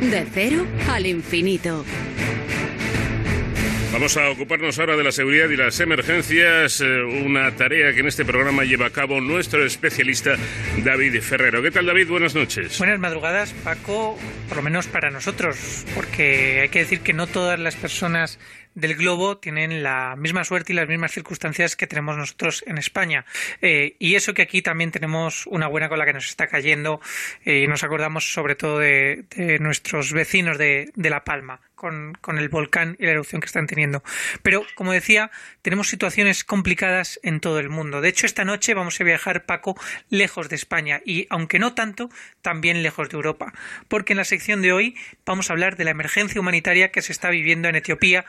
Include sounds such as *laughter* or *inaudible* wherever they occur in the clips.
De cero al infinito. Vamos a ocuparnos ahora de la seguridad y las emergencias, eh, una tarea que en este programa lleva a cabo nuestro especialista David Ferrero. ¿Qué tal David? Buenas noches. Buenas madrugadas, Paco, por lo menos para nosotros, porque hay que decir que no todas las personas del globo tienen la misma suerte y las mismas circunstancias que tenemos nosotros en España. Eh, y eso que aquí también tenemos una buena con la que nos está cayendo eh, y nos acordamos sobre todo de, nuestros vecinos de, de La Palma con, el volcán y la erupción que están teniendo. Pero, como decía, tenemos situaciones complicadas en todo el mundo. De hecho, esta noche vamos a viajar, Paco, lejos de España y, aunque no tanto, también lejos de Europa. Porque en la sección de hoy vamos a hablar de la emergencia humanitaria que se está viviendo en Etiopía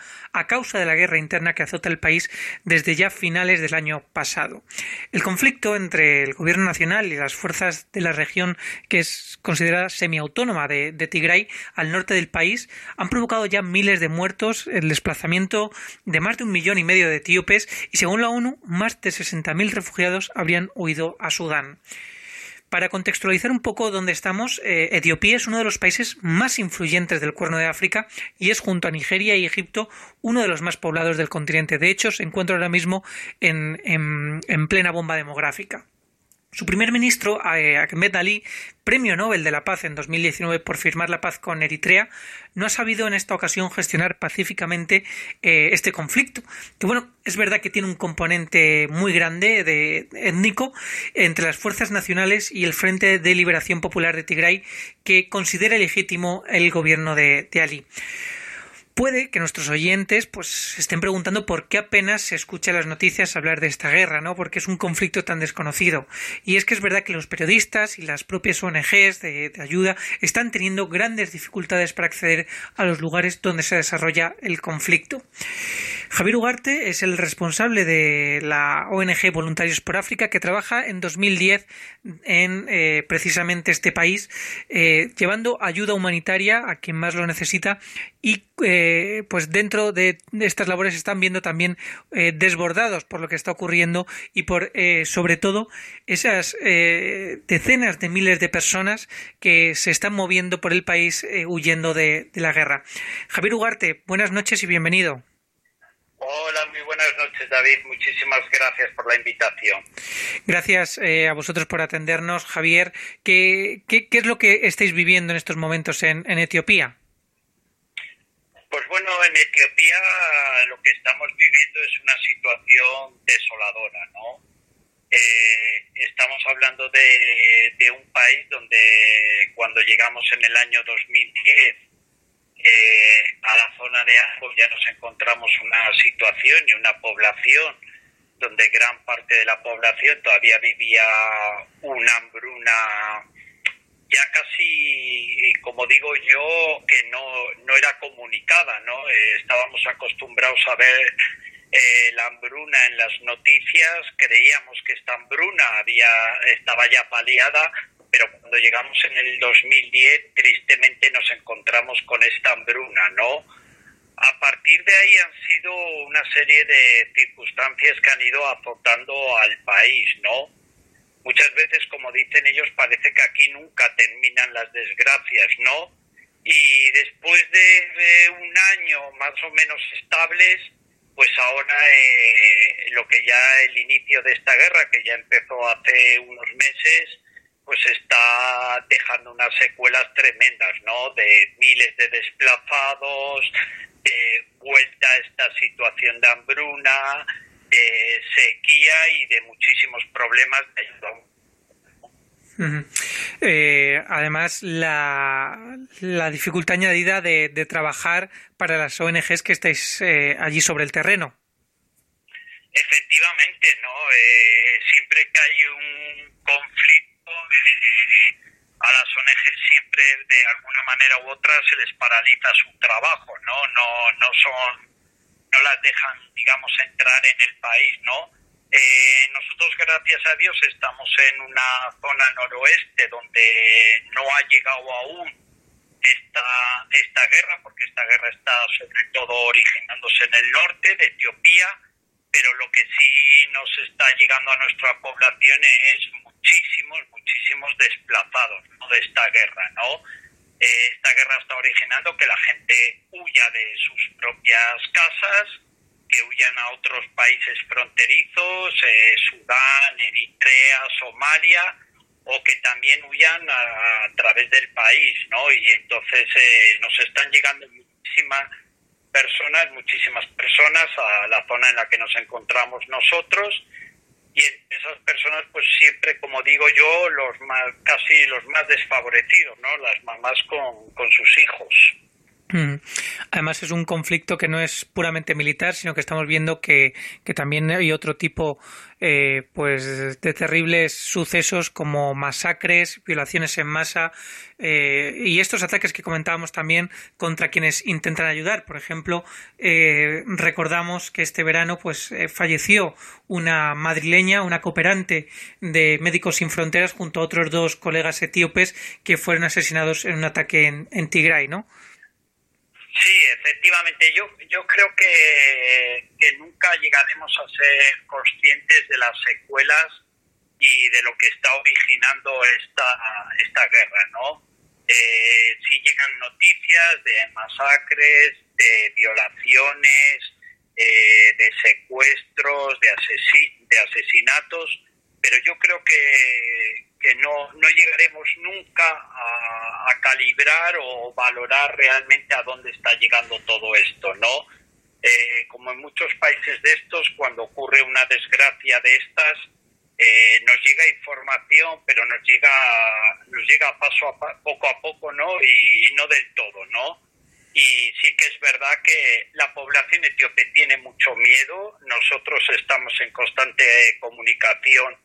causa de la guerra interna que azota el país desde ya finales del año pasado. El conflicto entre el gobierno nacional y las fuerzas de la región que es considerada semiautónoma de, de Tigray al norte del país han provocado ya miles de muertos, el desplazamiento de más de un millón y medio de etíopes y, según la ONU, más de 60.000 refugiados habrían huido a Sudán. Para contextualizar un poco dónde estamos, eh, Etiopía es uno de los países más influyentes del Cuerno de África y es junto a Nigeria y Egipto uno de los más poblados del continente. De hecho, se encuentra ahora mismo en plena bomba demográfica. Su primer ministro, eh, Ahmed Ali, premio Nobel de la Paz en 2019 por firmar la paz con Eritrea, no ha sabido en esta ocasión gestionar pacíficamente eh, este conflicto. Que bueno, es verdad que tiene un componente muy grande de étnico entre las fuerzas nacionales y el Frente de Liberación Popular de Tigray, que considera legítimo el gobierno de Ali. Puede que nuestros oyentes pues estén preguntando por qué apenas se escucha las noticias hablar de esta guerra, ¿no? Porque es un conflicto tan desconocido. Y es que es verdad que los periodistas y las propias ONGs de ayuda están teniendo grandes dificultades para acceder a los lugares donde se desarrolla el conflicto. Javier Ugarte es el responsable de la ONG Voluntarios por África que trabaja en 2010 en eh, precisamente este país, eh, llevando ayuda humanitaria a quien más lo necesita y eh, pues dentro de estas labores están viendo también desbordados por lo que está ocurriendo y por sobre todo esas decenas de miles de personas que se están moviendo por el país huyendo de la guerra. Javier Ugarte, buenas noches y bienvenido. Muy buenas noches, David. Muchísimas gracias por la invitación. Gracias eh, a vosotros por atendernos, Javier. ¿Qué, ¿Qué, es lo que estáis viviendo en estos momentos en, Etiopía? Pues bueno, en Etiopía lo que estamos viviendo es una situación desoladora, ¿no? Eh, estamos hablando de, de un país donde cuando llegamos en el año 2010 eh, a la zona de Ajo ya nos encontramos una situación y una población donde gran parte de la población todavía vivía una hambruna ya casi, como digo yo, que no, no era comunicada, ¿no? Eh, estábamos acostumbrados a ver eh, la hambruna en las noticias, creíamos que esta hambruna había, estaba ya paliada, cuando llegamos en el 2010 tristemente nos encontramos con esta hambruna, ¿no? A partir de ahí han sido una serie de circunstancias que han ido azotando al país, ¿no? Muchas veces, como dicen ellos, parece que aquí nunca terminan las desgracias, ¿no? Y después de, un año más o menos estables, pues ahora eh, lo que ya el inicio de esta guerra, que ya empezó hace unos meses, pues está dejando unas secuelas tremendas, ¿no? De miles de desplazados, de vuelta a esta situación de hambruna, de sequía y de muchísimos problemas de ayuda eh, además, la, la, dificultad añadida de, de, trabajar para las ONGs que estáis eh, allí sobre el terreno. Efectivamente, ¿no? Eh, siempre que hay un conflicto a las ONG siempre de alguna manera u otra se les paraliza su trabajo, ¿no? No, no son, no las dejan, digamos, entrar en el país, ¿no? Eh, nosotros, gracias a Dios, estamos en una zona noroeste donde no ha llegado aún esta, esta guerra, porque esta guerra está sobre todo originándose en el norte de Etiopía, pero lo que sí nos está llegando a nuestra población es muchísimos, muchísimos desplazados de esta guerra, ¿no? Eh, esta guerra está originando que la gente huya de sus propias casas, que huyan a otros países fronterizos, eh, Sudán, Eritrea, Somalia, o que también huyan a, través del país, ¿no? Y entonces eh, nos están llegando muchísimas personas, muchísimas personas a la zona en la que nos encontramos nosotros y esas personas pues siempre como digo yo los casi los más desfavorecidos no las mamás con, con sus hijos. Además es un conflicto que no es puramente militar, sino que estamos viendo que, que también hay otro tipo eh, pues de terribles sucesos como masacres, violaciones en masa eh, y estos ataques que comentábamos también contra quienes intentan ayudar. Por ejemplo, eh, recordamos que este verano pues falleció una madrileña, una cooperante de Médicos Sin Fronteras junto a otros dos colegas etíopes que fueron asesinados en un ataque en, en Tigray, ¿no? Sí, efectivamente. Yo, yo creo que, que nunca llegaremos a ser conscientes de las secuelas y de lo que está originando esta, esta guerra, ¿no? Eh, sí llegan noticias de masacres, de violaciones, eh, de secuestros, de, de asesinatos, pero yo creo que, que no, no llegaremos nunca a, calibrar o valorar realmente a dónde está llegando todo esto, ¿no? Eh, como en muchos países de estos, cuando ocurre una desgracia de estas, eh, nos llega información, pero nos llega, nos llega paso a poco a poco, ¿no? Y, y no del todo, ¿no? Y sí que es verdad que la población etíope tiene mucho miedo. Nosotros estamos en constante comunicación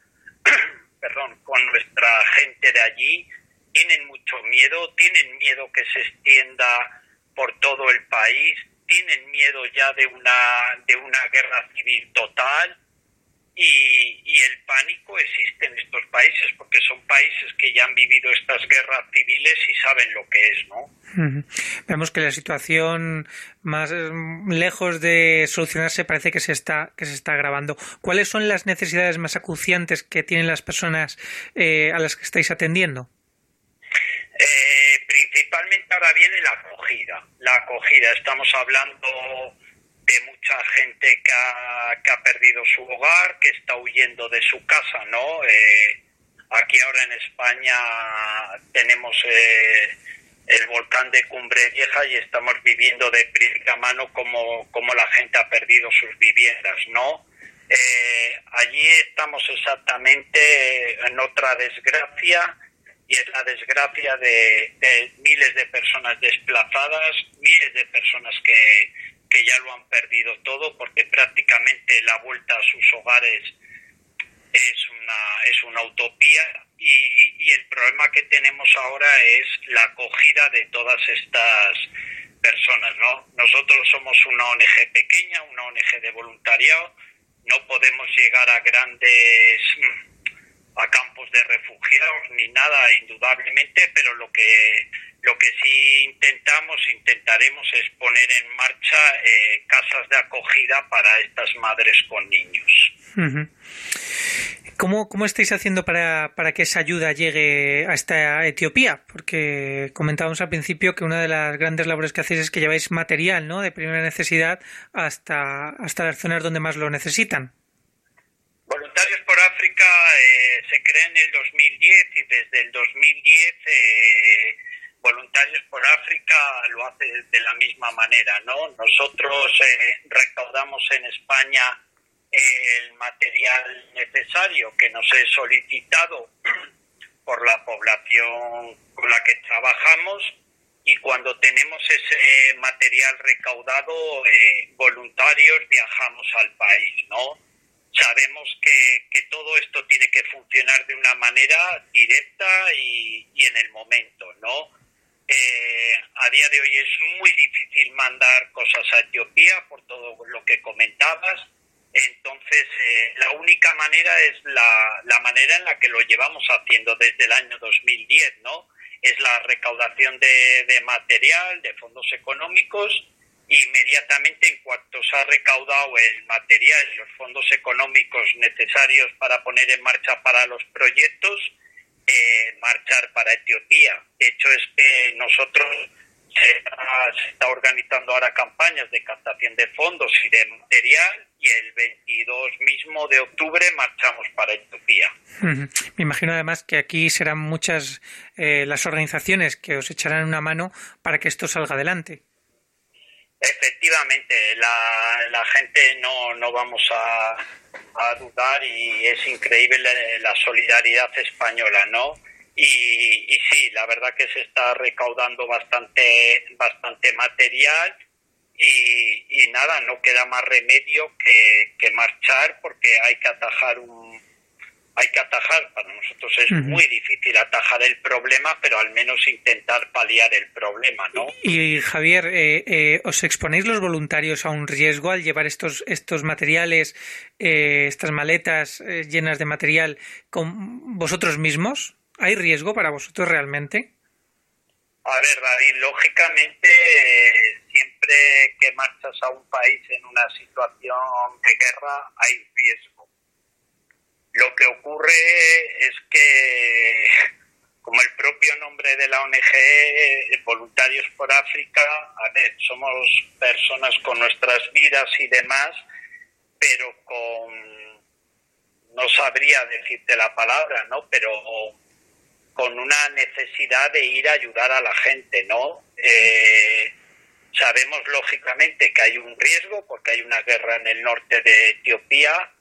*coughs* perdón, con nuestra gente de allí, tienen mucho miedo, tienen miedo que se extienda por todo el país, tienen miedo ya de una, de una guerra civil total y, y, el pánico existe en estos países porque son países que ya han vivido estas guerras civiles y saben lo que es, ¿no? Vemos que la situación más mm, lejos de solucionarse parece que se está que se está agravando. ¿Cuáles son las necesidades más acuciantes que tienen las personas eh, a las que estáis atendiendo? Eh, principalmente ahora viene la acogida. La acogida. Estamos hablando de mucha gente que ha, que ha perdido su hogar, que está huyendo de su casa, ¿no? Eh, aquí ahora en España tenemos eh, el volcán de Cumbre Vieja y estamos viviendo de primera mano como, como la gente ha perdido sus viviendas, ¿no? Eh, allí estamos exactamente en otra desgracia y es la desgracia de, de miles de personas desplazadas, miles de personas que, que ya lo han perdido todo porque prácticamente la vuelta a sus hogares es una, es una utopía y, el problema que tenemos ahora es la acogida de todas estas personas. ¿no? Nosotros somos una ONG pequeña, una ONG de voluntariado, no podemos llegar a grandes a campos de refugiados ni nada indudablemente, pero lo que lo que sí intentamos, intentaremos es poner en marcha eh, casas de acogida para estas madres con niños. ¿Cómo, ¿Cómo, estáis haciendo para, para, que esa ayuda llegue hasta Etiopía? Porque comentábamos al principio que una de las grandes labores que hacéis es que lleváis material ¿no? de primera necesidad hasta, hasta las zonas donde más lo necesitan. Voluntarios eh, se crea en el 2010 y desde el 2010 eh, Voluntarios por África lo hace de la misma manera, ¿no? Nosotros eh, recaudamos en España el material necesario que nos es solicitado *clears throat* por la población con la que trabajamos y cuando tenemos ese material recaudado, eh, voluntarios viajamos al país, ¿no? Sabemos que, que, todo esto tiene que funcionar de una manera directa y, y en el momento, ¿no? Eh, a día de hoy es muy difícil mandar cosas a Etiopía por todo lo que comentabas. Entonces, eh, la única manera es la, la manera en la que lo llevamos haciendo desde el año 2010, ¿no? Es la recaudación de, de material, de fondos económicos, inmediatamente en cuanto se ha recaudado el material y los fondos económicos necesarios para poner en marcha para los proyectos, eh, marchar para Etiopía. De hecho, es que nosotros se está, organizando ahora campañas de captación de fondos y de material y el 22 mismo de octubre marchamos para Etiopía. Me imagino además que aquí serán muchas eh, las organizaciones que os echarán una mano para que esto salga adelante. Efectivamente, la, la gente no, no vamos a, a dudar y es increíble la solidaridad española, ¿no? Y, y, sí, la verdad que se está recaudando bastante, bastante material y, y nada, no queda más remedio que, que, marchar porque hay que atajar un hay que atajar, para nosotros es muy difícil atajar el problema, pero al menos intentar paliar el problema, ¿no? Y Javier, eh, eh, ¿os exponéis los voluntarios a un riesgo al llevar estos, estos materiales, eh, estas maletas eh, llenas de material con vosotros mismos? ¿Hay riesgo para vosotros realmente? A ver, David, lógicamente siempre que marchas a un país en una situación de guerra hay riesgo. Lo que ocurre es que, como el propio nombre de la ONG, Voluntarios por África, a ver, somos personas con nuestras vidas y demás, pero con, no sabría decirte la palabra, ¿no? Pero con una necesidad de ir a ayudar a la gente, ¿no? Eh, sabemos lógicamente que hay un riesgo porque hay una guerra en el norte de Etiopía,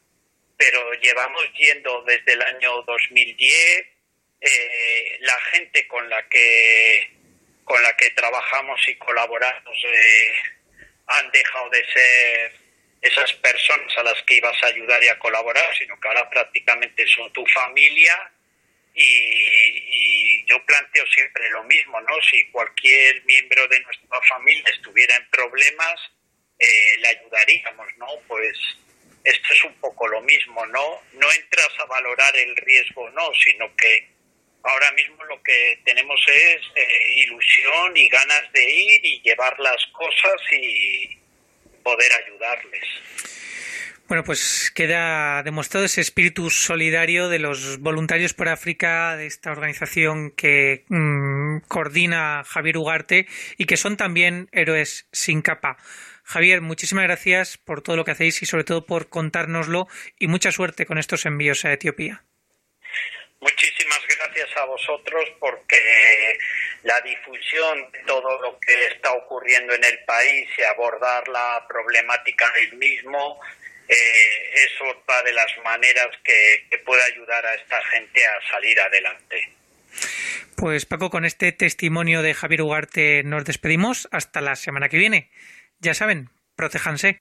pero llevamos yendo desde el año 2010. Eh, la gente con la que con la que trabajamos y colaboramos eh, han dejado de ser esas personas a las que ibas a ayudar y a colaborar, sino que ahora prácticamente son tu familia y, yo planteo siempre lo mismo, ¿no? Si cualquier miembro de nuestra familia estuviera en problemas, eh, le ayudaríamos, ¿no? Pues esto es un poco lo mismo, ¿no? No entras a valorar el riesgo, no, sino que ahora mismo lo que tenemos es eh, ilusión y ganas de ir y llevar las cosas y poder ayudarles. Bueno, pues queda demostrado ese espíritu solidario de los voluntarios por África, de esta organización que mmm, coordina Javier Ugarte y que son también héroes sin capa. Javier, muchísimas gracias por todo lo que hacéis y sobre todo por contárnoslo y mucha suerte con estos envíos a Etiopía. Muchísimas gracias a vosotros porque la difusión de todo lo que está ocurriendo en el país y abordar la problemática del mismo eh, es otra de las maneras que, que puede ayudar a esta gente a salir adelante. Pues Paco, con este testimonio de Javier Ugarte nos despedimos hasta la semana que viene. Ya saben, protéjanse.